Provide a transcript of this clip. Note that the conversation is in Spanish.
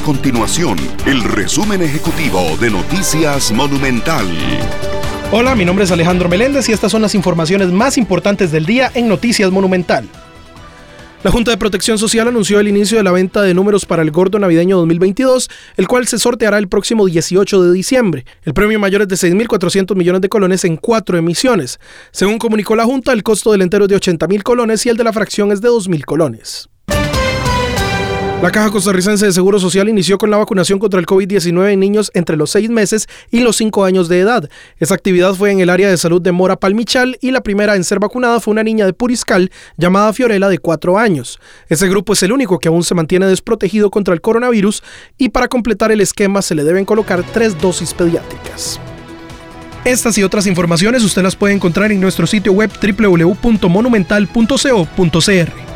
continuación el resumen ejecutivo de Noticias Monumental. Hola, mi nombre es Alejandro Meléndez y estas son las informaciones más importantes del día en Noticias Monumental. La Junta de Protección Social anunció el inicio de la venta de números para el Gordo Navideño 2022, el cual se sorteará el próximo 18 de diciembre. El premio mayor es de 6.400 millones de colones en cuatro emisiones. Según comunicó la Junta, el costo del entero es de 80.000 colones y el de la fracción es de 2.000 colones. La Caja Costarricense de Seguro Social inició con la vacunación contra el COVID-19 en niños entre los 6 meses y los 5 años de edad. Esa actividad fue en el área de salud de Mora Palmichal y la primera en ser vacunada fue una niña de Puriscal llamada Fiorella de 4 años. Ese grupo es el único que aún se mantiene desprotegido contra el coronavirus y para completar el esquema se le deben colocar tres dosis pediátricas. Estas y otras informaciones usted las puede encontrar en nuestro sitio web www.monumental.co.cr.